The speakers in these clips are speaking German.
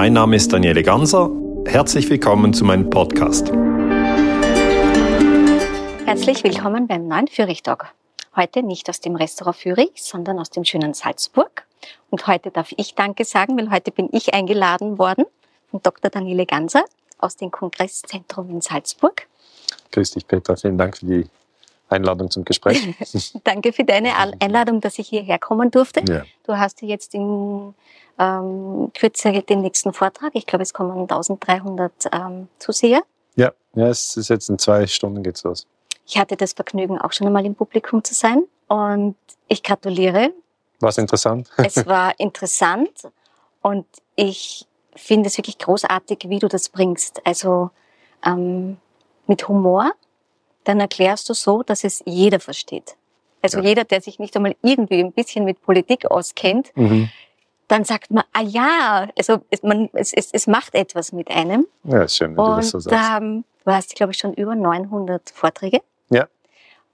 Mein Name ist Daniele Ganser. Herzlich willkommen zu meinem Podcast. Herzlich willkommen beim neuen Fürich-Talk. Heute nicht aus dem Restaurant Fürich, sondern aus dem schönen Salzburg. Und heute darf ich Danke sagen, weil heute bin ich eingeladen worden von Dr. Daniele Ganser aus dem Kongresszentrum in Salzburg. Grüß dich, Petra. Vielen Dank für die Einladung zum Gespräch. Danke für deine Einladung, dass ich hierher kommen durfte. Ja. Du hast ja jetzt in ähm, Kürze den nächsten Vortrag. Ich glaube, es kommen 1300 ähm, Zuseher. Ja, ja, es ist jetzt in zwei Stunden geht's los. Ich hatte das Vergnügen, auch schon einmal im Publikum zu sein und ich gratuliere. War es interessant? es war interessant und ich finde es wirklich großartig, wie du das bringst. Also ähm, mit Humor, dann erklärst du so, dass es jeder versteht. Also ja. jeder, der sich nicht einmal irgendwie ein bisschen mit Politik auskennt, mhm dann sagt man, ah ja, also es, man, es, es, es macht etwas mit einem. Ja, ist schön, wenn und, du das so sagst. Ähm, du hast, glaube ich, schon über 900 Vorträge. Ja.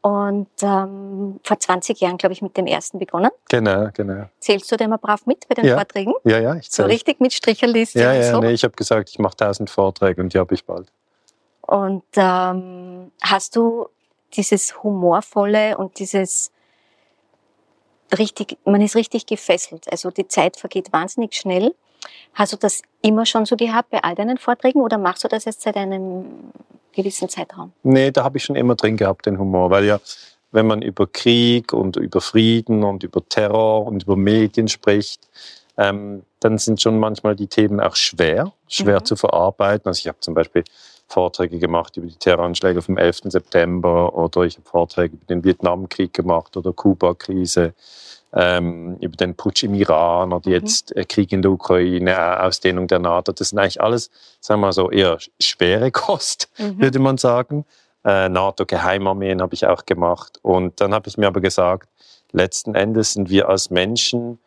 Und ähm, vor 20 Jahren, glaube ich, mit dem ersten begonnen. Genau, genau. Zählst du da immer brav mit bei den ja. Vorträgen? Ja, ja, ich zähle. So richtig mit Stricherliste Ja, ja, so? nee, ich habe gesagt, ich mache 1000 Vorträge und die habe ich bald. Und ähm, hast du dieses humorvolle und dieses richtig, man ist richtig gefesselt. Also die Zeit vergeht wahnsinnig schnell. Hast du das immer schon so gehabt bei all deinen Vorträgen oder machst du das jetzt seit einem gewissen Zeitraum? Nee, da habe ich schon immer drin gehabt, den Humor, weil ja, wenn man über Krieg und über Frieden und über Terror und über Medien spricht, ähm, dann sind schon manchmal die Themen auch schwer, schwer mhm. zu verarbeiten. Also ich habe zum Beispiel Vorträge gemacht über die Terroranschläge vom 11. September oder ich habe Vorträge über den Vietnamkrieg gemacht oder Kuba-Krise ähm, über den Putsch im Iran oder mhm. jetzt äh, Krieg in der Ukraine, äh, Ausdehnung der NATO. Das sind eigentlich alles, sagen wir mal so, eher schwere Kost, mhm. würde man sagen. Äh, NATO-Geheimarmeen habe ich auch gemacht. Und dann habe ich mir aber gesagt, letzten Endes sind wir als Menschen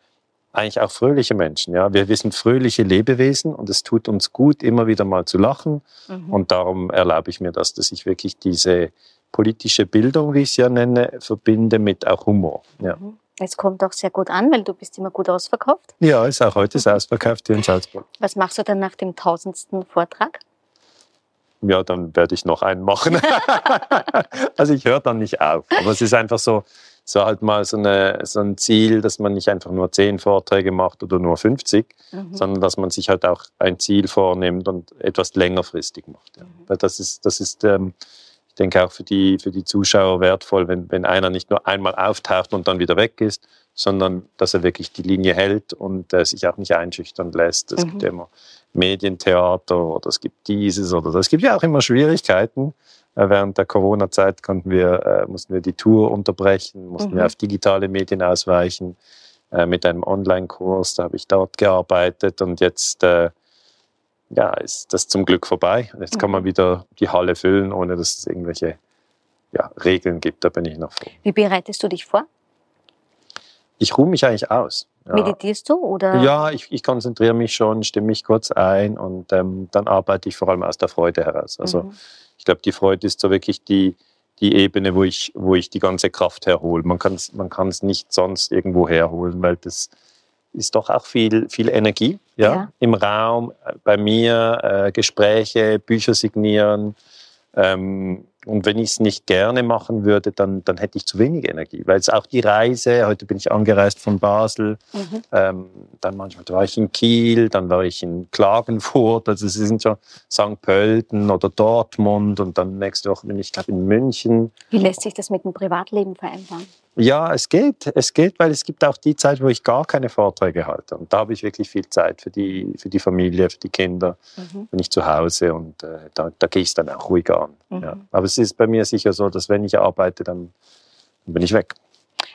eigentlich auch fröhliche Menschen. Ja? Wir, wir sind fröhliche Lebewesen und es tut uns gut, immer wieder mal zu lachen. Mhm. Und darum erlaube ich mir das, dass ich wirklich diese politische Bildung, wie ich sie ja nenne, verbinde mit auch Humor. Ja. Mhm. Es kommt auch sehr gut an, weil du bist immer gut ausverkauft. Ja, ist auch heute ist mhm. ausverkauft hier in Salzburg. Was machst du dann nach dem tausendsten Vortrag? Ja, dann werde ich noch einen machen. also ich höre dann nicht auf. Aber es ist einfach so, so halt mal so, eine, so ein Ziel, dass man nicht einfach nur zehn Vorträge macht oder nur 50, mhm. sondern dass man sich halt auch ein Ziel vornimmt und etwas längerfristig macht. Ja. Mhm. Das ist, das ist ähm, denke auch für die, für die Zuschauer wertvoll, wenn, wenn einer nicht nur einmal auftaucht und dann wieder weg ist, sondern dass er wirklich die Linie hält und äh, sich auch nicht einschüchtern lässt. Es mhm. gibt ja immer Medientheater oder es gibt dieses oder das. Es gibt ja auch immer Schwierigkeiten. Äh, während der Corona-Zeit konnten wir, äh, mussten wir die Tour unterbrechen, mussten mhm. wir auf digitale Medien ausweichen äh, mit einem Online-Kurs. Da habe ich dort gearbeitet und jetzt ja, ist das zum Glück vorbei. Jetzt kann man mhm. wieder die Halle füllen, ohne dass es irgendwelche ja, Regeln gibt. Da bin ich noch froh. Wie bereitest du dich vor? Ich ruhe mich eigentlich aus. Ja. Meditierst du? Oder? Ja, ich, ich konzentriere mich schon, stimme mich kurz ein und ähm, dann arbeite ich vor allem aus der Freude heraus. Also mhm. ich glaube, die Freude ist so wirklich die, die Ebene, wo ich, wo ich die ganze Kraft herhole. Man kann es man nicht sonst irgendwo herholen, weil das, ist doch auch viel, viel Energie ja, ja. im Raum, äh, bei mir, äh, Gespräche, Bücher signieren. Ähm, und wenn ich es nicht gerne machen würde, dann, dann hätte ich zu wenig Energie. Weil es auch die Reise, heute bin ich angereist von Basel, mhm. ähm, dann manchmal war ich in Kiel, dann war ich in Klagenfurt, also sie sind schon St. Pölten oder Dortmund und dann nächste Woche bin ich, glaube in München. Wie lässt sich das mit dem Privatleben vereinbaren? Ja, es geht. Es geht, weil es gibt auch die Zeit, wo ich gar keine Vorträge halte. Und da habe ich wirklich viel Zeit für die, für die Familie, für die Kinder. Mhm. Bin ich zu Hause und äh, da, da gehe ich es dann auch ruhiger an. Mhm. Ja. Aber es ist bei mir sicher so, dass wenn ich arbeite, dann, dann bin ich weg.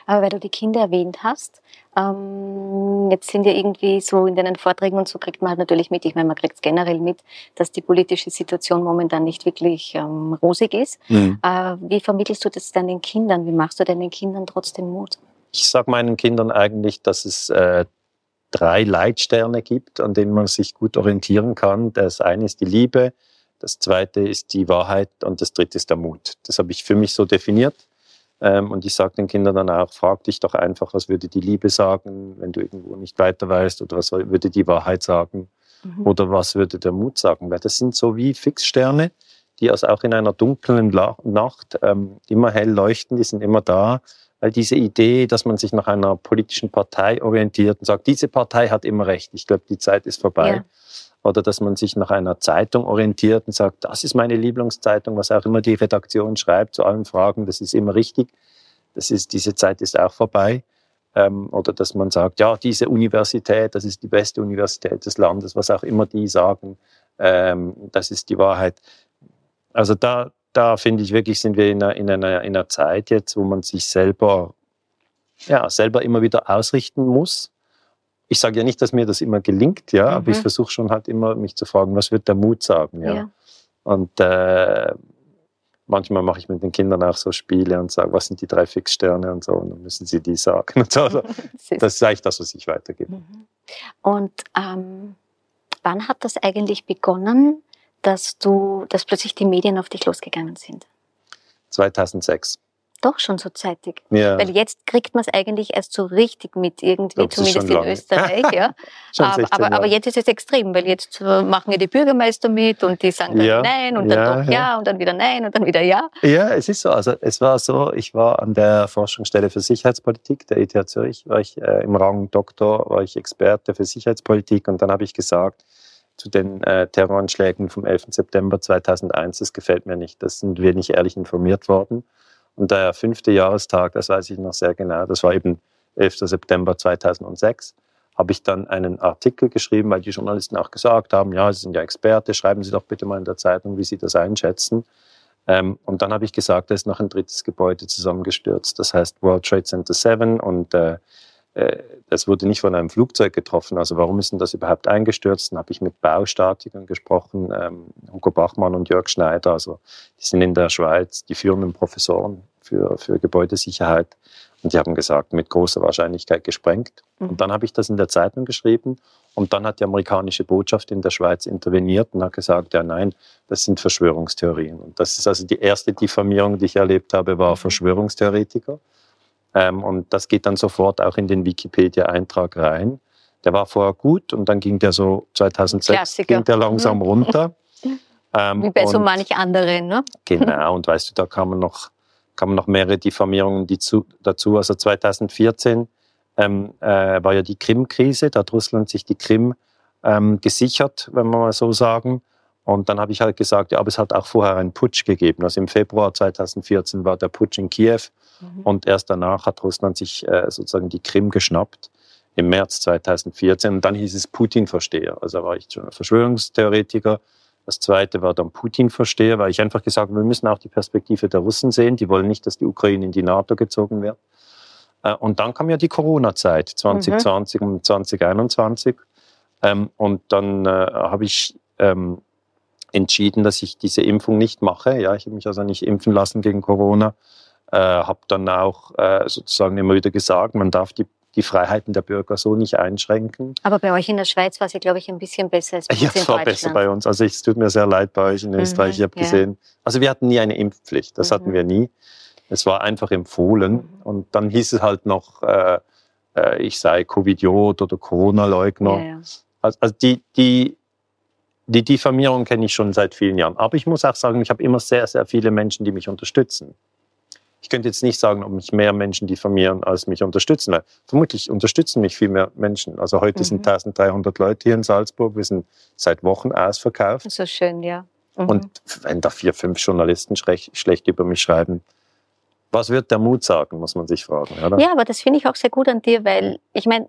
Aber weil du die Kinder erwähnt hast, ähm, jetzt sind ja irgendwie so in deinen Vorträgen und so kriegt man halt natürlich mit, ich meine, man kriegt es generell mit, dass die politische Situation momentan nicht wirklich ähm, rosig ist. Mhm. Äh, wie vermittelst du das deinen Kindern? Wie machst du deinen Kindern trotzdem Mut? Ich sage meinen Kindern eigentlich, dass es äh, drei Leitsterne gibt, an denen man sich gut orientieren kann. Das eine ist die Liebe, das zweite ist die Wahrheit und das dritte ist der Mut. Das habe ich für mich so definiert. Ähm, und ich sage den Kindern dann auch, frag dich doch einfach, was würde die Liebe sagen, wenn du irgendwo nicht weiter weißt oder was würde die Wahrheit sagen. Mhm. Oder was würde der Mut sagen? Weil das sind so wie Fixsterne, die also auch in einer dunklen Nacht ähm, immer hell leuchten, die sind immer da. Weil diese Idee, dass man sich nach einer politischen Partei orientiert und sagt, diese Partei hat immer recht, ich glaube, die Zeit ist vorbei. Ja. Oder dass man sich nach einer Zeitung orientiert und sagt, das ist meine Lieblingszeitung, was auch immer die Redaktion schreibt zu allen Fragen, das ist immer richtig. Das ist, diese Zeit ist auch vorbei. Ähm, oder dass man sagt, ja, diese Universität, das ist die beste Universität des Landes, was auch immer die sagen, ähm, das ist die Wahrheit. Also da, da finde ich wirklich, sind wir in einer, in, einer, in einer Zeit jetzt, wo man sich selber, ja, selber immer wieder ausrichten muss. Ich sage ja nicht, dass mir das immer gelingt, ja, mhm. aber ich mhm. versuche schon halt immer, mich zu fragen, was wird der Mut sagen, ja. ja. Und äh, manchmal mache ich mit den Kindern auch so Spiele und sage, was sind die drei Fixsterne und so, und dann müssen sie die sagen. Und so. Also, das ist eigentlich das, was ich weitergebe. Mhm. Und ähm, wann hat das eigentlich begonnen, dass du, dass plötzlich die Medien auf dich losgegangen sind? 2006. Doch schon so zeitig. Ja. Weil jetzt kriegt man es eigentlich erst so richtig mit, irgendwie, zumindest in Österreich. Ja. aber, aber, aber, jetzt ist es extrem, weil jetzt äh, machen ja die Bürgermeister mit und die sagen dann ja. nein und dann ja, doch ja. und dann wieder nein und dann wieder ja. Ja, es ist so. Also es war so, ich war an der Forschungsstelle für Sicherheitspolitik der ETH Zürich, war ich äh, im Rang Doktor, war ich Experte für Sicherheitspolitik und dann habe ich gesagt, zu den äh, Terroranschlägen vom 11. September 2001, das gefällt mir nicht. Das sind wir nicht ehrlich informiert worden. Und der fünfte Jahrestag, das weiß ich noch sehr genau, das war eben 11. September 2006, habe ich dann einen Artikel geschrieben, weil die Journalisten auch gesagt haben, ja, Sie sind ja Experte, schreiben Sie doch bitte mal in der Zeitung, wie Sie das einschätzen. Ähm, und dann habe ich gesagt, da ist noch ein drittes Gebäude zusammengestürzt, das heißt World Trade Center 7 und äh, das wurde nicht von einem Flugzeug getroffen. Also warum ist denn das überhaupt eingestürzt? Dann habe ich mit Baustatikern gesprochen, ähm, Hugo Bachmann und Jörg Schneider. Also die sind in der Schweiz die führenden Professoren für, für Gebäudesicherheit. Und die haben gesagt, mit großer Wahrscheinlichkeit gesprengt. Mhm. Und dann habe ich das in der Zeitung geschrieben. Und dann hat die amerikanische Botschaft in der Schweiz interveniert und hat gesagt, ja nein, das sind Verschwörungstheorien. Und das ist also die erste Diffamierung, die ich erlebt habe, war mhm. Verschwörungstheoretiker. Ähm, und das geht dann sofort auch in den Wikipedia-Eintrag rein. Der war vorher gut und dann ging der so 2006 ging der langsam mhm. runter. Ähm, Wie bei so manch anderen, ne? Genau, und weißt du, da kamen noch, kamen noch mehrere Diffamierungen dazu. Also 2014 ähm, äh, war ja die Krim-Krise, da hat Russland sich die Krim ähm, gesichert, wenn wir mal so sagen. Und dann habe ich halt gesagt, ja, aber es hat auch vorher einen Putsch gegeben. Also im Februar 2014 war der Putsch in Kiew mhm. und erst danach hat Russland sich äh, sozusagen die Krim geschnappt im März 2014. Und dann hieß es Putin-Versteher. Also war ich schon Verschwörungstheoretiker. Das zweite war dann Putin-Versteher, weil ich einfach gesagt habe, wir müssen auch die Perspektive der Russen sehen. Die wollen nicht, dass die Ukraine in die NATO gezogen wird. Äh, und dann kam ja die Corona-Zeit 2020 mhm. und 2021. Ähm, und dann äh, habe ich ähm, entschieden, dass ich diese Impfung nicht mache. Ja, ich habe mich also nicht impfen lassen gegen Corona. Äh, habe dann auch äh, sozusagen immer wieder gesagt, man darf die, die Freiheiten der Bürger so nicht einschränken. Aber bei euch in der Schweiz war es ja, glaube ich, ein bisschen besser als bei ja, es war besser bei uns. Also es tut mir sehr leid bei euch in mhm, Österreich. Ich habe ja. gesehen, also wir hatten nie eine Impfpflicht. Das mhm. hatten wir nie. Es war einfach empfohlen. Mhm. Und dann hieß es halt noch, äh, äh ich sei Covidiot oder Corona-Leugner. Ja, also, also die, die die Diffamierung kenne ich schon seit vielen Jahren. Aber ich muss auch sagen, ich habe immer sehr, sehr viele Menschen, die mich unterstützen. Ich könnte jetzt nicht sagen, ob mich mehr Menschen diffamieren, als mich unterstützen. Weil vermutlich unterstützen mich viel mehr Menschen. Also heute mhm. sind 1300 Leute hier in Salzburg. Wir sind seit Wochen ausverkauft. So schön, ja. Mhm. Und wenn da vier, fünf Journalisten schlecht, über mich schreiben, was wird der Mut sagen, muss man sich fragen. Oder? Ja, aber das finde ich auch sehr gut an dir, weil ich meine,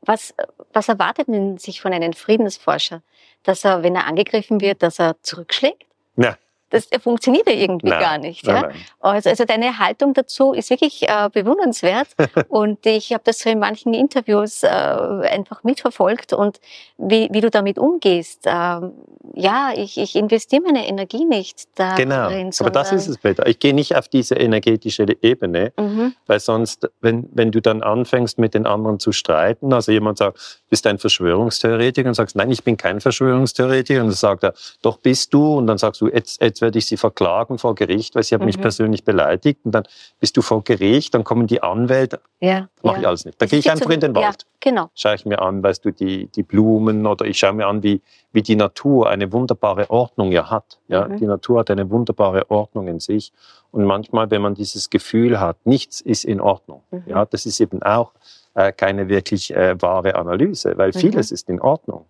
was, was erwartet denn sich von einem Friedensforscher? Dass er, wenn er angegriffen wird, dass er zurückschlägt? Ja das funktioniert ja irgendwie nein, gar nicht. Nein, ja? Nein. Also, also deine Haltung dazu ist wirklich äh, bewundernswert und ich habe das so in manchen Interviews äh, einfach mitverfolgt und wie, wie du damit umgehst. Ähm, ja, ich, ich investiere meine Energie nicht da. Genau, aber das ist es, Peter. Ich gehe nicht auf diese energetische Ebene, mhm. weil sonst, wenn, wenn du dann anfängst mit den anderen zu streiten, also jemand sagt, bist ein Verschwörungstheoretiker und sagst, nein, ich bin kein Verschwörungstheoretiker und dann sagt er, doch bist du und dann sagst du, jetzt, jetzt jetzt werde ich sie verklagen vor Gericht, weil sie hat mich Mhm. persönlich beleidigt. Und dann bist du vor Gericht, dann kommen die Anwälte, Ja. mache ja. ich alles nicht. Da Das gehe ich einfach so- in den Ja, Wald. genau. Schaue ich mir an, weißt du, die, die Blumen oder ich schaue mir an, wie, wie die Natur eine wunderbare Ordnung ja hat. Ja? Mhm. Die Natur hat eine wunderbare Ordnung in sich. Und manchmal, wenn man dieses Gefühl hat, nichts ist in Ordnung, Mhm. ja, das ist eben auch äh, keine wirklich äh, wahre Analyse, weil Mhm. vieles ist in Ordnung.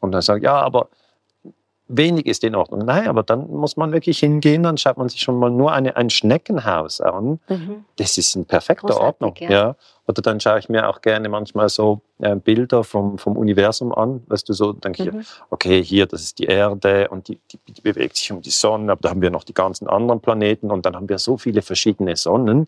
Und dann sagt, ja, aber wenig ist in Ordnung. Nein, aber dann muss man wirklich hingehen, dann schaut man sich schon mal nur eine, ein Schneckenhaus an. Mhm. Das ist in perfekter Großartig, Ordnung. ja. Ja. Oder dann schaue ich mir auch gerne manchmal so äh, Bilder vom, vom Universum an. Weißt du, so denke ich, Mhm. okay, hier, das ist die Erde und die, die, die bewegt sich um die Sonne, aber da haben wir noch die ganzen anderen Planeten und dann haben wir so viele verschiedene Sonnen.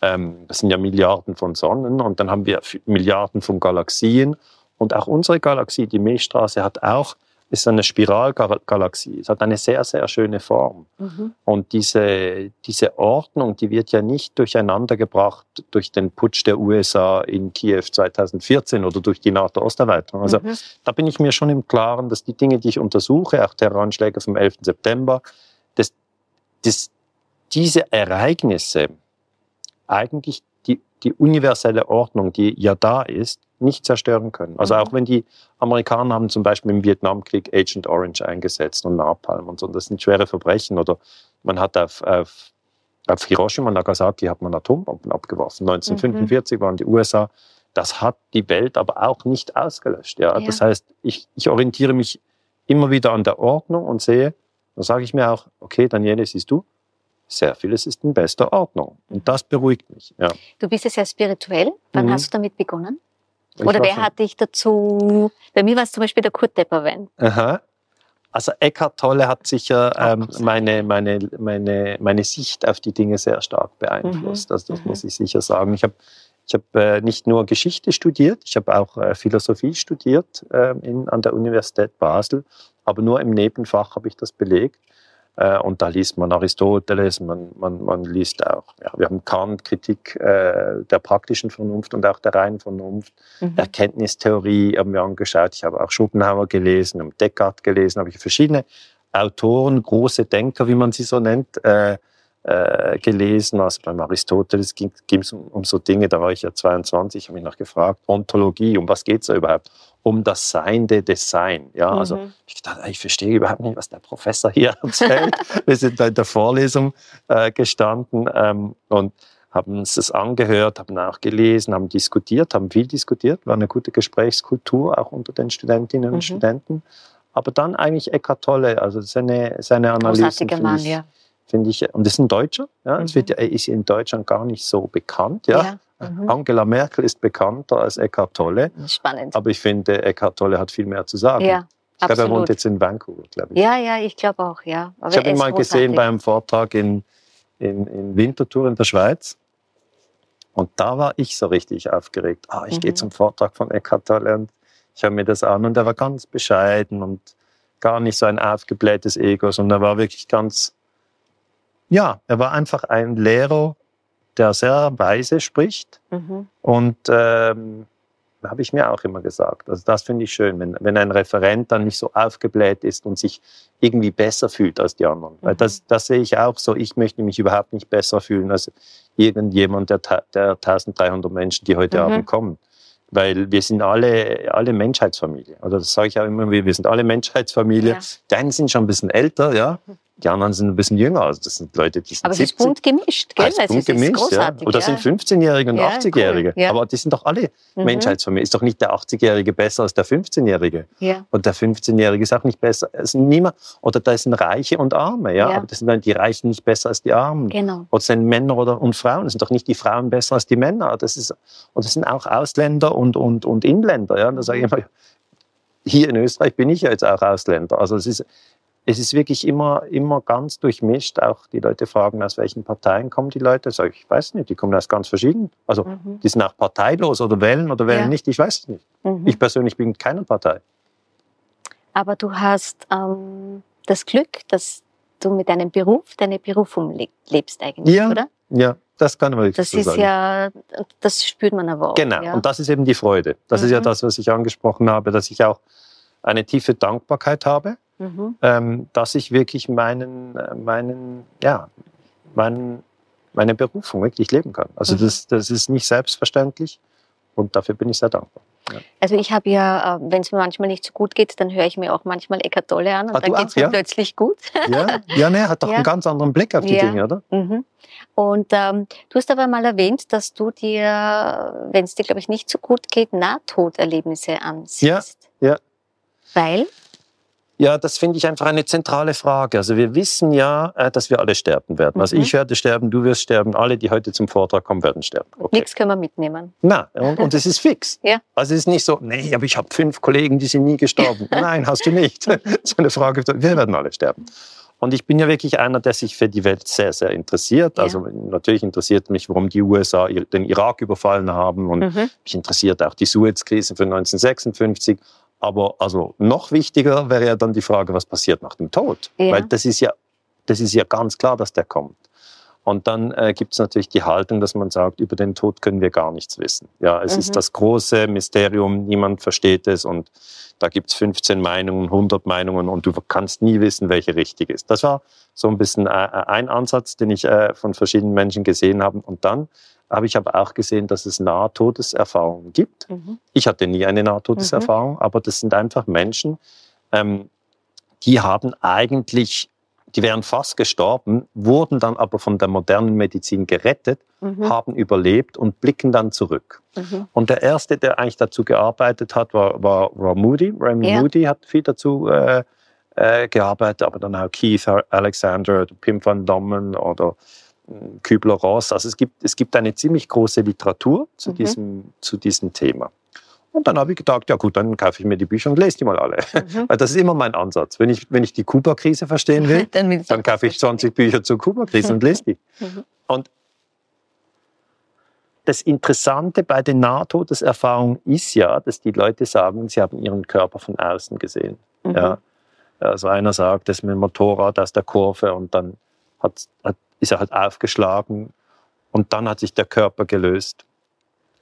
Ähm, das sind ja Milliarden von Sonnen und dann haben wir Milliarden von Galaxien und auch unsere Galaxie, die Milchstraße, hat auch, ist eine Spiralgalaxie. Es hat eine sehr, sehr schöne Form. Mhm. Und diese, diese Ordnung, die wird ja nicht durcheinander gebracht durch den Putsch der USA in Kiew 2014 oder durch die NATO-Osterweiterung. Also Mhm. da bin ich mir schon im Klaren, dass die Dinge, die ich untersuche, auch Terroranschläge vom 11. September, dass, dass diese Ereignisse eigentlich die, die universelle Ordnung, die ja da ist, nicht zerstören können. Also Mhm. auch wenn die Amerikaner haben zum Beispiel im Vietnamkrieg Agent Orange eingesetzt und Napalm und so, das sind schwere Verbrechen. Oder man hat auf, auf, auf Hiroshima und Nagasaki hat man Atombomben abgeworfen. 1945 waren die USA. Das hat die Welt aber auch nicht ausgelöscht. Ja? Ja. Das heißt, ich, ich orientiere mich immer wieder an der Ordnung und sehe, dann sage ich mir auch, okay, Daniele, siehst du, sehr vieles ist in bester Ordnung. Und das beruhigt mich. Ja. Du bist ja sehr spirituell. Wann Mhm. hast du damit begonnen? Oder wer hat dich dazu? Bei mir war es zum Beispiel der Kurt Depperwein. Aha. Also Eckhart Tolle hat sicher ähm, meine, meine, meine, meine Sicht auf die Dinge sehr stark beeinflusst. Mhm, Also das mhm. muss ich sicher sagen. Ich habe ich hab, äh, nicht nur Geschichte studiert, ich habe auch äh, Philosophie studiert äh, in, an der Universität Basel, aber nur im Nebenfach habe ich das belegt. Äh, und da liest man Aristoteles, man, man, man liest auch, ja, wir haben Kant, Kritik äh, der praktischen Vernunft und auch der reinen Vernunft. Mhm. Erkenntnistheorie haben wir angeschaut. Ich habe auch Schopenhauer gelesen, habe Descartes gelesen, habe ich verschiedene Autoren, große Denker, wie man sie so nennt, äh, äh, gelesen. Also beim Aristoteles ging es um, um so Dinge, da war ich ja 22, habe mich noch gefragt, Ontologie, um was geht es da überhaupt? Um das Seiende des Sein. Ja, also Mhm. ich dachte, ich verstehe überhaupt nicht, was der Professor hier erzählt. Wir sind da in der Vorlesung äh, gestanden ähm, und haben uns das angehört, haben auch gelesen, haben diskutiert, haben viel diskutiert, war eine gute Gesprächskultur auch unter den Studentinnen und Mhm. Studenten. Aber dann eigentlich Eckart Tolle, also seine, seine Analysen Großartiger Mann, ja. Finde ich, und das ist ein Deutscher, ja, es Mhm. wird, ja- ist in Deutschland gar nicht so bekannt, ja. Mhm. Angela Merkel ist bekannter als Eckart Tolle, Spannend. aber ich finde, Eckart Tolle hat viel mehr zu sagen. Ja, ich glaube, er wohnt jetzt in Vancouver, glaube ich. Ja, ja, ich glaube auch, ja. Aber Ich habe ihn mal gesehen großartig. bei einem Vortrag in, in, in Winterthur in der Schweiz. Und da war ich so richtig aufgeregt. Ah, ich gehe Mhm. zum Vortrag von Eckhart Tolle und ich höre mir das an. Und er war ganz bescheiden und gar nicht so ein aufgeblähtes Ego, sondern er war wirklich ganz, ja, er war einfach ein Lehrer, der sehr weise spricht. Mhm. Und ähm, habe ich mir auch immer gesagt. Also das finde ich schön, wenn, wenn ein Referent dann nicht so aufgebläht ist und sich irgendwie besser fühlt als die anderen. Weil Mhm. das, das sehe ich auch so. Ich möchte mich überhaupt nicht besser fühlen als irgendjemand der, der 1300 Menschen, die heute Mhm. Abend kommen. Weil wir sind alle, alle Menschheitsfamilie. Also das sage ich auch immer. Wir sind alle Menschheitsfamilie. Ja. Die einen sind schon ein bisschen älter, ja. Die anderen sind ein bisschen jünger. Also das sind Leute, die sind Aber es ist 70. bunt gemischt, gell? Ah, ist Also bunt es ist gemischt, ja. Oder ja. sind 15-Jährige und Ja, 80-Jährige. cool, ja. Aber die sind doch alle Mhm. Menschheitsfamilie. Ist doch nicht der 80-Jährige besser als der 15-Jährige. Ja. Und der 15-Jährige ist auch nicht besser. Es sind niemand, oder da sind Reiche und Arme, ja. Aber das sind dann die Reichen nicht besser als die Armen. Genau. Oder sind Männer oder, und Frauen. Das sind doch nicht die Frauen besser als die Männer. Das ist, und das sind auch Ausländer und, und, und Inländer. Ja. Da sage ich immer, hier in Österreich bin ich ja jetzt auch Ausländer. Also es ist, es ist wirklich immer, immer ganz durchmischt. Auch die Leute fragen, aus welchen Parteien kommen die Leute. Sag ich, ich weiß nicht, die kommen aus ganz verschiedenen. Also Mhm. die sind auch parteilos oder wählen oder wählen Ja. nicht. Ich weiß es nicht. Mhm. Ich persönlich bin keiner Partei. Aber du hast ähm, das Glück, dass du mit deinem Beruf deine Berufung le lebst eigentlich, Ja. oder? Ja, das kann man wirklich Das so ist sagen. ja, das spürt man aber auch. Genau, Ja. und das ist eben die Freude. Das ist ja Mhm. das, was ich angesprochen habe, dass ich auch eine tiefe Dankbarkeit habe Mhm. ähm, dass ich wirklich meinen, äh, meinen, ja, meinen, meine Berufung wirklich leben kann. Also Mhm. das, das ist nicht selbstverständlich und dafür bin ich sehr dankbar. Also ich habe ja, äh, wenn es mir manchmal nicht so gut geht, dann höre ich mir auch manchmal Eckart Tolle an und Ah, dann geht es mir ja? plötzlich gut. Ja, ja ne, hat doch Ja. einen ganz anderen Blick auf die Ja. Dinge, oder? Mhm. Und ähm, du hast aber mal erwähnt, dass du dir, wenn es dir, glaube ich, nicht so gut geht, Nahtoderlebnisse ansiehst. Ja, ja. Weil? Ja, das finde ich einfach eine zentrale Frage. Also wir wissen ja, äh, dass wir alle sterben werden. Also Mhm. ich werde sterben, du wirst sterben, alle, die heute zum Vortrag kommen, werden sterben. Okay. Nichts können wir mitnehmen. Na, und, es ist fix. Ja. Also es ist nicht so, nee, aber ich habe fünf Kollegen, die sind nie gestorben. Nein, hast du nicht. so eine Frage, wir werden alle sterben. Und ich bin ja wirklich einer, der sich für die Welt sehr, sehr interessiert. Ja. Also natürlich interessiert mich, warum die USA den Irak überfallen haben und Mhm. mich interessiert auch die Suez-Krise von 1956. Aber also noch wichtiger wäre ja dann die Frage, was passiert nach dem Tod? Ja. Weil das ist ja, das ist ja ganz klar, dass der kommt. Und dann äh, gibt es natürlich die Haltung, dass man sagt, über den Tod können wir gar nichts wissen. Ja, es Mhm. ist das große Mysterium, niemand versteht es und da gibt es 15 Meinungen, 100 Meinungen und du kannst nie wissen, welche richtig ist. Das war so ein bisschen äh, ein Ansatz, den ich äh, von verschiedenen Menschen gesehen habe. Und dann habe ich aber auch gesehen, dass es Nahtodeserfahrungen gibt. Mhm. Ich hatte nie eine Nahtodeserfahrung, aber das sind einfach Menschen, ähm, die haben eigentlich, die wären fast gestorben, wurden dann aber von der modernen Medizin gerettet, Mhm. haben überlebt und blicken dann zurück. Mhm. Und der erste, der eigentlich dazu gearbeitet hat, war, war, war Moody. Raymond Ja. Moody hat viel dazu äh, äh, gearbeitet, aber dann auch Keith Alexander, Pim van Dommen oder äh, Kübler-Ross. Also es gibt, es gibt eine ziemlich große Literatur zu, Mhm. diesem, zu diesem Thema. Und dann habe ich gedacht, ja gut, dann kaufe ich mir die Bücher und lese die mal alle. Mhm. Weil das ist immer mein Ansatz. Wenn ich, wenn ich die Kuba-Krise verstehen will, Dann, dann kaufe ich 20 Bücher zur Kuba-Krise und lese die. Mhm. Und das Interessante bei den Nahtodeserfahrungen ist ja, dass die Leute sagen, sie haben ihren Körper von außen gesehen. Mhm. Ja. Also einer sagt, das ist mit dem Motorrad aus der Kurve und dann hat, hat, ist er halt aufgeschlagen und dann hat sich der Körper gelöst.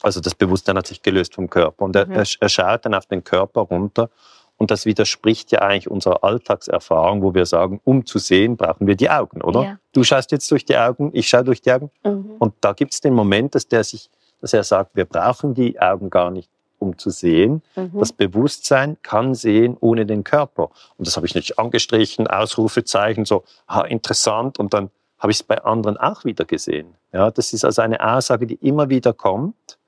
Also das Bewusstsein hat sich gelöst vom Körper und er, Mhm. er, schaut dann auf den Körper runter und das widerspricht ja eigentlich unserer Alltagserfahrung, wo wir sagen, um zu sehen, brauchen wir die Augen, oder? Ja. Du schaust jetzt durch die Augen, ich schaue durch die Augen. Mhm. Und da gibt es den Moment, dass, der sich, dass er sagt, wir brauchen die Augen gar nicht, um zu sehen. Mhm. Das Bewusstsein kann sehen ohne den Körper. Und das habe ich nicht angestrichen, Ausrufezeichen, so, ah, interessant. Und dann habe ich es bei anderen auch wieder gesehen. Ja, das ist also eine Aussage, die immer wieder kommt.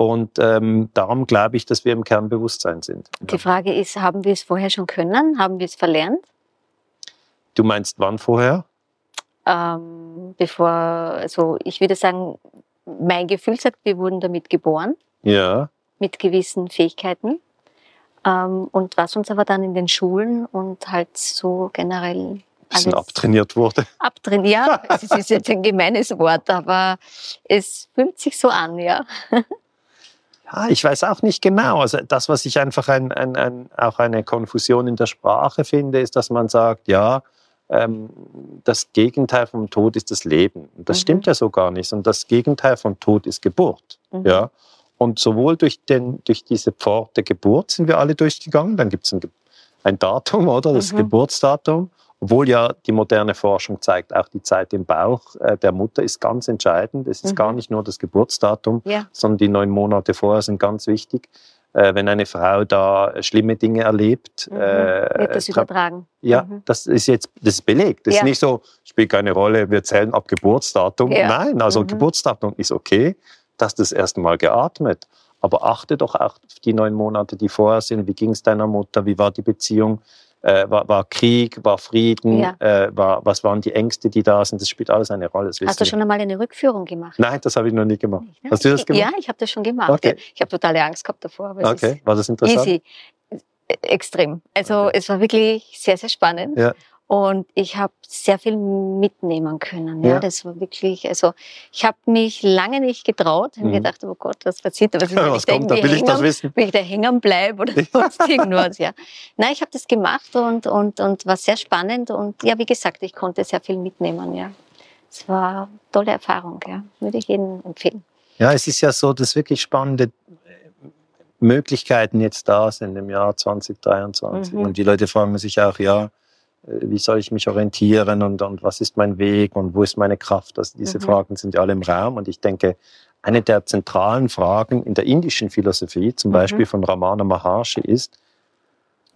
Und ähm, darum glaube ich, dass wir im Kern Bewusstsein sind. Die Frage ist, haben wir es vorher schon können? Haben wir es verlernt? Du meinst wann vorher? Ähm, bevor, also ich würde sagen, mein Gefühl sagt, wir wurden damit geboren, Ja. mit gewissen Fähigkeiten. Ähm, und was uns aber dann in den Schulen und halt so generell Bisschen abtrainiert wurde. abtrainiert. Ja, es ist jetzt ein gemeines Wort, aber es fühlt sich so an, ja. Ja, ich weiß auch nicht genau. Also das, was ich einfach ein, ein, ein, auch eine Konfusion in der Sprache finde, ist, dass man sagt, ja, ähm, das Gegenteil vom Tod ist das Leben. Und das Mhm. stimmt ja so gar nicht. Und das Gegenteil von Tod ist Geburt. Mhm. Ja? Und sowohl durch, den, durch diese Pforte Geburt sind wir alle durchgegangen. Dann gibt es ein, ein Datum, oder? Das Mhm. Geburtsdatum. Obwohl ja die moderne Forschung zeigt, auch die Zeit im Bauch äh, der Mutter ist ganz entscheidend. Es ist Mhm. gar nicht nur das Geburtsdatum, Ja. sondern die neun Monate vorher sind ganz wichtig. Äh, wenn eine Frau da schlimme Dinge erlebt, Mhm. äh, Wird das tra- übertragen? ja, Mhm. das ist jetzt das ist belegt. Das Ja. ist nicht so, spielt keine Rolle, wir zählen ab Geburtsdatum. Ja. Nein, also Mhm. Geburtsdatum ist okay, dass das erste Mal geatmet. Aber achte doch auch auf die neun Monate, die vorher sind. Wie ging es deiner Mutter? Wie war die Beziehung? Äh, war, war Krieg? War Frieden? Ja. Äh, war, was waren die Ängste, die da sind? Das spielt alles eine Rolle. Das Hast du schon einmal eine Rückführung gemacht? Nein, das habe ich noch nie gemacht. Nicht, ne? Hast du das gemacht? Ja, ich habe das schon gemacht. Okay. Ich habe totale Angst gehabt davor, aber Okay, war das interessant? easy. Äh, Extrem. Also Okay. es war wirklich sehr, sehr spannend. Ja. Und ich habe sehr viel mitnehmen können. Ja, Ja. das war wirklich, also ich habe mich lange nicht getraut. Ich habe Mhm. gedacht, oh Gott, was passiert? Was, ist, wenn Was ich kommt da? Will ich das wissen? Will ich da hängen bleibe oder sonst irgendwas, ja. Nein, ich habe das gemacht und, und, und war sehr spannend. Und ja, wie gesagt, ich konnte sehr viel mitnehmen, ja. Es war eine tolle Erfahrung, ja. Würde ich jedem empfehlen. Ja, es ist ja so, das wirklich Spannende. Möglichkeiten jetzt da sind im Jahr 2023. Mhm. Und die Leute fragen sich auch, ja, äh, wie soll ich mich orientieren und, und was ist mein Weg und wo ist meine Kraft? Also diese Mhm. Fragen sind ja alle im Raum. Und ich denke, eine der zentralen Fragen in der indischen Philosophie, zum Mhm. Beispiel von Ramana Maharshi, ist,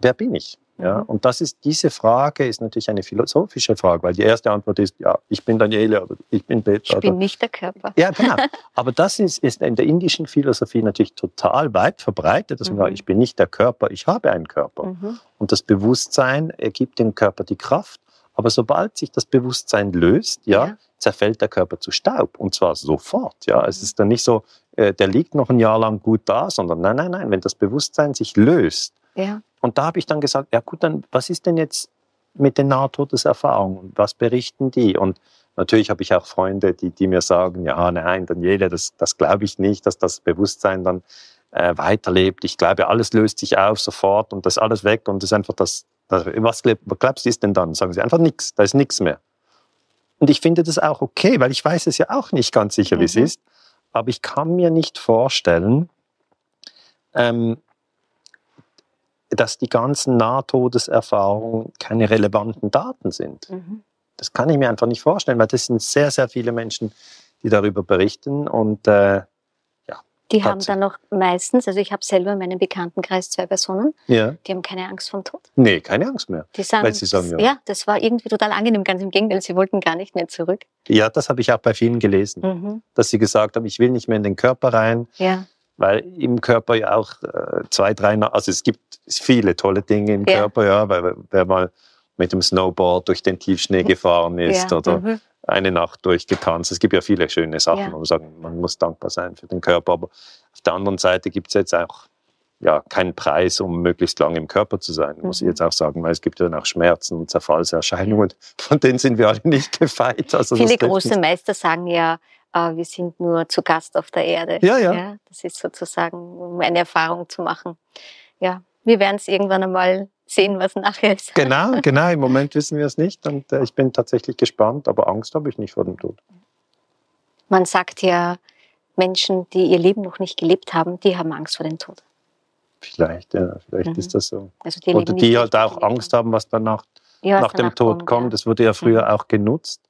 wer bin ich? Ja, Mhm. und das ist, diese Frage ist natürlich eine philosophische Frage, weil die erste Antwort ist, ja, ich bin Daniele oder ich bin Peter. Ich bin oder, nicht der Körper. ja, genau. Aber das ist, ist in der indischen Philosophie natürlich total weit verbreitet, dass man Mhm. sagt, ich bin nicht der Körper, ich habe einen Körper. Mhm. Und das Bewusstsein ergibt dem Körper die Kraft. Aber sobald sich das Bewusstsein löst, ja, Ja. zerfällt der Körper zu Staub. Und zwar sofort. Ja. Es ist dann nicht so, äh, der liegt noch ein Jahr lang gut da, sondern nein, nein, nein, wenn das Bewusstsein sich löst. Ja. Und da habe ich dann gesagt, ja gut, dann was ist denn jetzt mit den Nahtodeserfahrungen? Und was berichten die? Und natürlich habe ich auch Freunde, die, die mir sagen, ja, nein, Daniele, das, das glaube ich nicht, dass das Bewusstsein dann äh, weiterlebt. Ich glaube, alles löst sich auf sofort und das ist alles weg und das ist einfach das, das was glaub- was glaubst du ist denn dann? Sagen sie einfach nichts, da ist nichts mehr. Und ich finde das auch okay, weil ich weiß es ja auch nicht ganz sicher, wie es Mhm. ist. Aber ich kann mir nicht vorstellen, ähm, dass die ganzen Nahtodeserfahrungen keine relevanten Daten sind. Mhm. Das kann ich mir einfach nicht vorstellen, weil das sind sehr, sehr viele Menschen, die darüber berichten. Und äh, Die haben dann noch meistens, also ich habe selber in meinem Bekanntenkreis zwei Personen, ja, die haben keine Angst vor dem Tod. nee, keine Angst mehr. Die sagen, Weil sie sagen, ja. ja, das war irgendwie total angenehm, ganz im Gegenteil, sie wollten gar nicht mehr zurück. Ja, das habe ich auch bei vielen gelesen, Mhm. dass sie gesagt haben, ich will nicht mehr in den Körper rein, Ja, weil im Körper ja auch äh, zwei, drei, also es gibt viele tolle Dinge im Ja. Körper, ja, weil wer mal mit dem Snowboard durch den Tiefschnee gefahren ist ja. oder Mhm. eine Nacht durchgetanzt. Es gibt ja viele schöne Sachen, Ja. sagen, man muss dankbar sein für den Körper. Aber auf der anderen Seite gibt es jetzt auch ja, keinen Preis, um möglichst lange im Körper zu sein, muss ich Mhm. jetzt auch sagen, weil es gibt ja dann auch Schmerzen und Zerfallserscheinungen, von denen sind wir alle nicht gefeit. Also Viele große Meister sagen ja, äh, wir sind nur zu Gast auf der Erde. Ja, ja. das ist sozusagen, um eine Erfahrung zu machen. Ja, wir werden es irgendwann einmal sehen, was nachher ist. Genau, genau. Im Moment wissen wir es nicht und äh, ich bin tatsächlich gespannt, aber Angst habe ich nicht vor dem Tod. Man sagt ja, Menschen, die ihr Leben noch nicht gelebt haben, die haben Angst vor dem Tod. Vielleicht, ja, vielleicht Mhm. ist das so. Also die Oder die halt auch Angst haben, was danach Ja, was nach dem danach Tod kommt. ja. Das wurde ja früher Mhm. auch genutzt.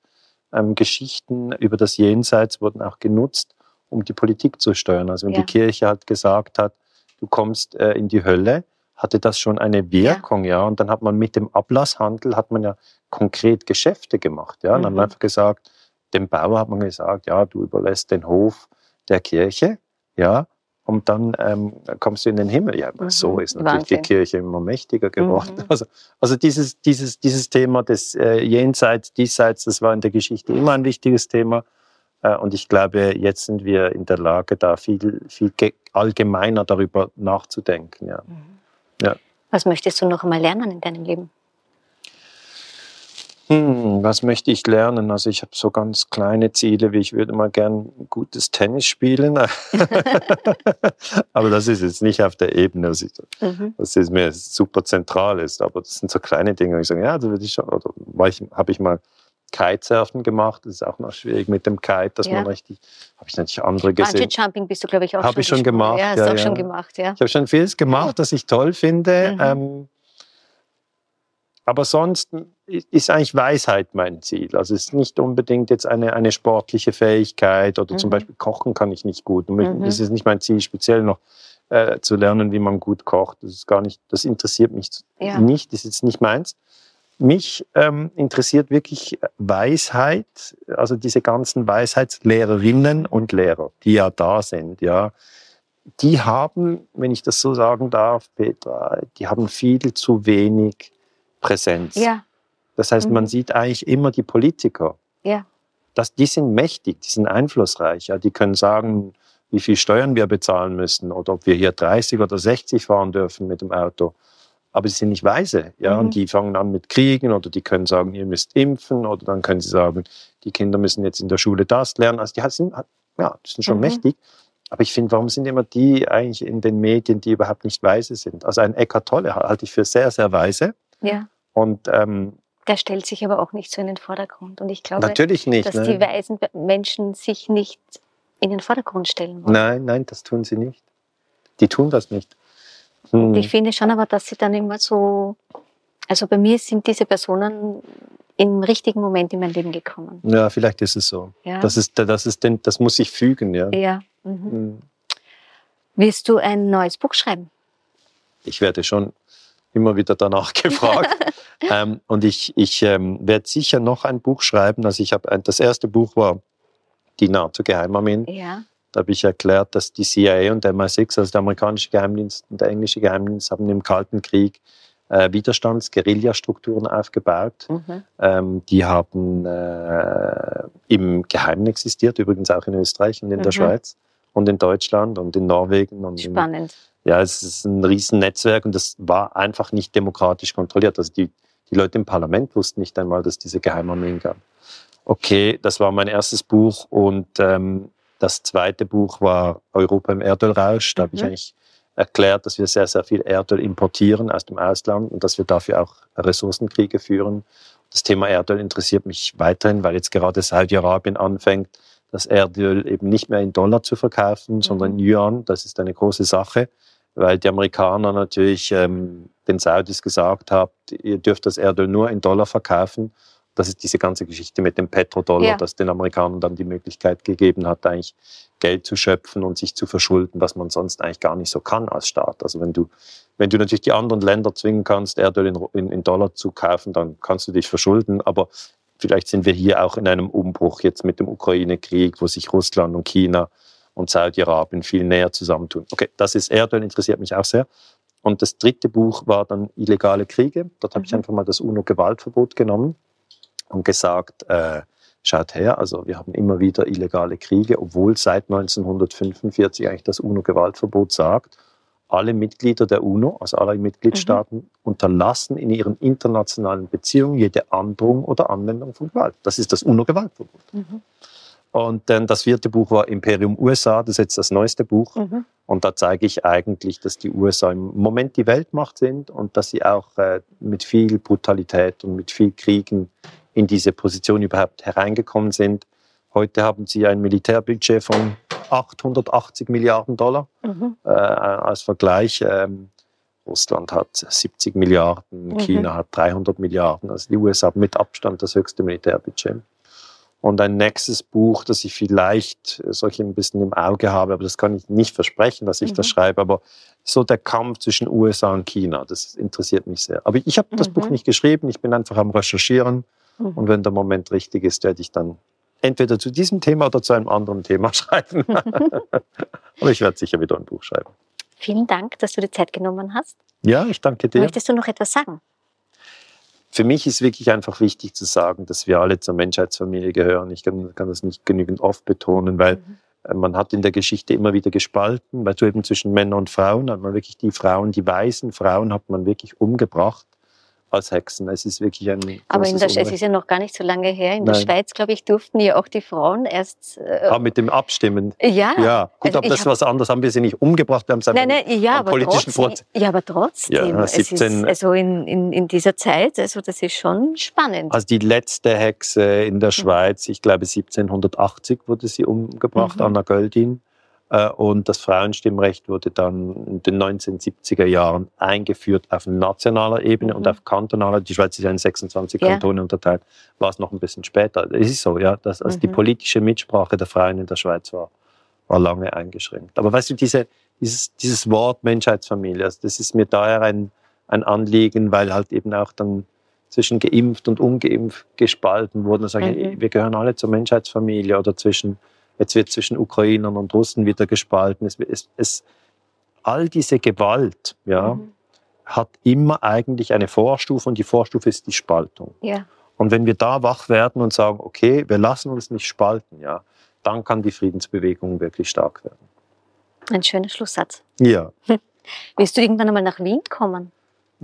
Ähm, Geschichten über das Jenseits wurden auch genutzt, um die Politik zu steuern. Also wenn Ja. die Kirche halt gesagt hat, du kommst äh, in die Hölle, hatte das schon eine Wirkung, ja. Und dann hat man mit dem Ablasshandel hat man ja konkret Geschäfte gemacht, ja. Und dann hat Mhm. man einfach gesagt, dem Bauer hat man gesagt, ja, du überlässt den Hof der Kirche, ja. Und dann ähm, kommst du in den Himmel. Ja, Mhm. so ist natürlich Wahnsinn. die Kirche immer mächtiger geworden. Mhm. Also, also dieses, dieses, dieses Thema des äh, Jenseits, Diesseits, das war in der Geschichte immer ein wichtiges Thema. Äh, und ich glaube, jetzt sind wir in der Lage, da viel, viel ge- allgemeiner darüber nachzudenken. Ja. Mhm. Ja. Was möchtest du noch einmal lernen in deinem Leben? Hm, was möchte ich lernen? Also ich habe so ganz kleine Ziele, wie ich würde mal gern gutes Tennis spielen. Aber das ist jetzt nicht auf der Ebene, was ich, Mhm. das ist mir super zentral ist. Aber das sind so kleine Dinge. wo Ich sage, ja, da würde ich schon, oder habe ich mal Kitesurfen gemacht. Das ist auch noch schwierig mit dem Kite, dass Ja. man richtig, habe ich natürlich andere gesehen. Bungee Jumping bist du, glaube ich, auch Hab schon ich schon gemacht, Ja, hast ja, auch ja. schon gemacht, ja. Ich habe schon vieles gemacht, das ich toll finde. Mhm. Ähm, aber sonst ist eigentlich Weisheit mein Ziel. Also es ist nicht unbedingt jetzt eine, eine sportliche Fähigkeit oder zum Mhm. Beispiel kochen kann ich nicht gut. Und Mhm. Es ist nicht mein Ziel, speziell noch äh, zu lernen, wie man gut kocht. Das ist gar nicht, das interessiert mich Ja. nicht, das ist jetzt nicht meins. Mich ähm, interessiert wirklich Weisheit, also diese ganzen Weisheitslehrerinnen und Lehrer, die ja da sind, ja. Die haben, wenn ich das so sagen darf, Petra, die haben viel zu wenig Präsenz. Ja, Das heißt, man Mhm. sieht eigentlich immer die Politiker. ja. Das, die sind mächtig, die sind einflussreich. Ja. Die können sagen, wie viel Steuern wir bezahlen müssen oder ob wir hier 30 oder 60 fahren dürfen mit dem Auto. Aber sie sind nicht weise. Ja. Mhm. Und die fangen an mit Kriegen oder die können sagen, ihr müsst impfen oder dann können sie sagen, die Kinder müssen jetzt in der Schule das lernen. Also die sind, ja, die sind schon Mhm. mächtig. Aber ich finde, warum sind immer die eigentlich in den Medien, die überhaupt nicht weise sind? Also ein Eckart Tolle halte ich für sehr, sehr weise. ja. Und ähm, Der stellt sich aber auch nicht so in den Vordergrund. Und ich glaube, natürlich nicht. dass ne? die weisen Menschen sich nicht in den Vordergrund stellen wollen. Nein, nein, das tun sie nicht. Die tun das nicht. Hm. Ich finde schon aber, dass sie dann immer so, also bei mir sind diese Personen im richtigen Moment in mein Leben gekommen. Ja, vielleicht ist es so. Ja. Das, ist, das, ist denn, das muss sich fügen, ja. Ja. Mhm. Mhm. Willst du ein neues Buch schreiben? Ich werde schon immer wieder danach gefragt. Ähm, und ich, ich ähm, werde sicher noch ein Buch schreiben. Also ich habe das erste Buch war die NATO-Geheimarmeen. Ja. Da habe ich erklärt, dass die CIA und der MI6, also der amerikanische Geheimdienst und der englische Geheimdienst, haben im Kalten Krieg äh, Widerstands-, Guerillastrukturen aufgebaut. Mhm. Ähm, die haben äh, im Geheimen existiert, übrigens auch in Österreich und in mhm. der Schweiz und in Deutschland und in Norwegen. Und Spannend. In, ja, es ist ein Riesennetzwerk und das war einfach nicht demokratisch kontrolliert. Also die, die Leute im Parlament wussten nicht einmal, dass diese Geheimarmeen gab. Okay, das war mein erstes Buch und ähm, das zweite Buch war Europa im Erdölrausch. Da habe ich mhm. eigentlich erklärt, dass wir sehr, sehr viel Erdöl importieren aus dem Ausland und dass wir dafür auch Ressourcenkriege führen. Das Thema Erdöl interessiert mich weiterhin, weil jetzt gerade Saudi-Arabien anfängt, das Erdöl eben nicht mehr in Dollar zu verkaufen, sondern in mhm. Yuan. Das ist eine große Sache, weil die Amerikaner natürlich ähm, den Saudis gesagt haben, ihr dürft das Erdöl nur in Dollar verkaufen das ist diese ganze Geschichte mit dem Petrodollar, ja. das den Amerikanern dann die Möglichkeit gegeben hat, eigentlich Geld zu schöpfen und sich zu verschulden, was man sonst eigentlich gar nicht so kann als Staat. Also wenn du, wenn du natürlich die anderen Länder zwingen kannst, Erdöl in, in, in Dollar zu kaufen, dann kannst du dich verschulden. Aber vielleicht sind wir hier auch in einem Umbruch jetzt mit dem Ukraine-Krieg, wo sich Russland und China und Saudi-Arabien viel näher zusammentun. Okay, das ist Erdöl, interessiert mich auch sehr. Und das dritte Buch war dann Illegale Kriege. Dort mhm. habe ich mhm. einfach mal das UNO-Gewaltverbot genommen und gesagt, äh, schaut her, also wir haben immer wieder illegale Kriege, obwohl seit 1945 eigentlich das UNO-Gewaltverbot sagt, alle Mitglieder der UNO, also alle Mitgliedstaaten, mhm. unterlassen in ihren internationalen Beziehungen jede Androhung oder Anwendung von Gewalt. Das ist das UNO-Gewaltverbot. Mhm. Und dann das vierte Buch war Imperium USA, das ist jetzt das neueste Buch. Mhm. Und da zeige ich eigentlich, dass die USA im Moment die Weltmacht sind und dass sie auch äh, mit viel Brutalität und mit viel Kriegen in diese Position überhaupt hereingekommen sind. Heute haben sie ein Militärbudget von 880 Milliarden Dollar. Mhm. Äh, als Vergleich, ähm, Russland hat 70 Milliarden, mhm. China hat 300 Milliarden. Also die USA haben mit Abstand das höchste Militärbudget. Und ein nächstes Buch, das ich vielleicht solche ein bisschen im Auge habe, aber das kann ich nicht versprechen, dass ich mhm. das schreibe, aber so der Kampf zwischen USA und China, das interessiert mich sehr. Aber ich habe das Buch mhm. nicht geschrieben, ich bin einfach am Recherchieren Mhm. Und wenn der Moment richtig ist, werde ich dann entweder zu diesem Thema oder zu einem anderen Thema schreiben. Aber ich werde sicher wieder ein Buch schreiben. Vielen Dank, dass du dir Zeit genommen hast. Ja, ich danke dir. Möchtest du noch etwas sagen? Für mich ist wirklich einfach wichtig zu sagen, dass wir alle zur Menschheitsfamilie gehören. Ich kann, kann das nicht genügend oft betonen, weil mhm. Äh, man hat in der Geschichte immer wieder gespalten, weil du eben zwischen Männern und Frauen hat man wirklich die Frauen, die weißen Frauen hat man wirklich umgebracht als Hexen. Es ist wirklich ein. Aber in der, es ist ja noch gar nicht so lange her. In Nein. der Schweiz, glaube ich, durften ja auch die Frauen erst. Äh, ah, mit dem Abstimmen. Ja. Ja, gut, also aber das ist was anderes. Haben wir sie nicht umgebracht? Wir haben einfach nein, nein, ja, aber politischen trotzdem, Ja, aber trotzdem. Ja, 17, ist, also in, in, in dieser Zeit, also das ist schon spannend. Also die letzte Hexe in der Schweiz, ich glaube 1780 wurde sie umgebracht, mhm. Anna Göldin. Äh, und das Frauenstimmrecht wurde dann in den 1970er Jahren eingeführt auf nationaler Ebene mhm. und auf kantonaler. Die Schweiz ist ja in 26 ja. Kantone unterteilt. War es noch ein bisschen später. Es ist so, ja, dass also mhm. die politische Mitsprache der Frauen in der Schweiz war, war lange eingeschränkt. Aber weißt du, diese, dieses, dieses Wort Menschheitsfamilie, also das ist mir daher ein, ein Anliegen, weil halt eben auch dann zwischen geimpft und ungeimpft gespalten wurde. Also mhm. wir gehören alle zur Menschheitsfamilie oder zwischen Jetzt wird zwischen Ukrainern und Russen wieder gespalten. Es, es, es, all diese Gewalt ja, mhm. hat immer eigentlich eine Vorstufe und die Vorstufe ist die Spaltung. Ja. Und wenn wir da wach werden und sagen, okay, wir lassen uns nicht spalten, ja, dann kann die Friedensbewegung wirklich stark werden. Ein schöner Schlusssatz. Ja. Willst du irgendwann einmal nach Wien kommen?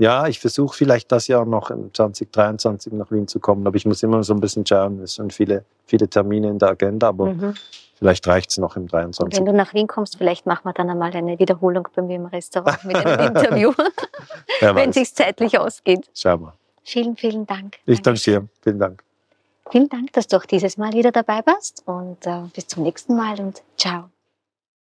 Ja, ich versuche vielleicht das Jahr noch 2023 nach Wien zu kommen, aber ich muss immer so ein bisschen schauen. Es sind viele, viele Termine in der Agenda, aber mhm. vielleicht reicht es noch im 23. Wenn du nach Wien kommst, vielleicht machen wir dann einmal eine Wiederholung bei mir im Restaurant mit einem Interview, wenn es sich zeitlich ausgeht. Schau mal. Vielen, vielen Dank. Ich danke dir. Vielen Dank. Vielen Dank, dass du auch dieses Mal wieder dabei warst und äh, bis zum nächsten Mal und ciao.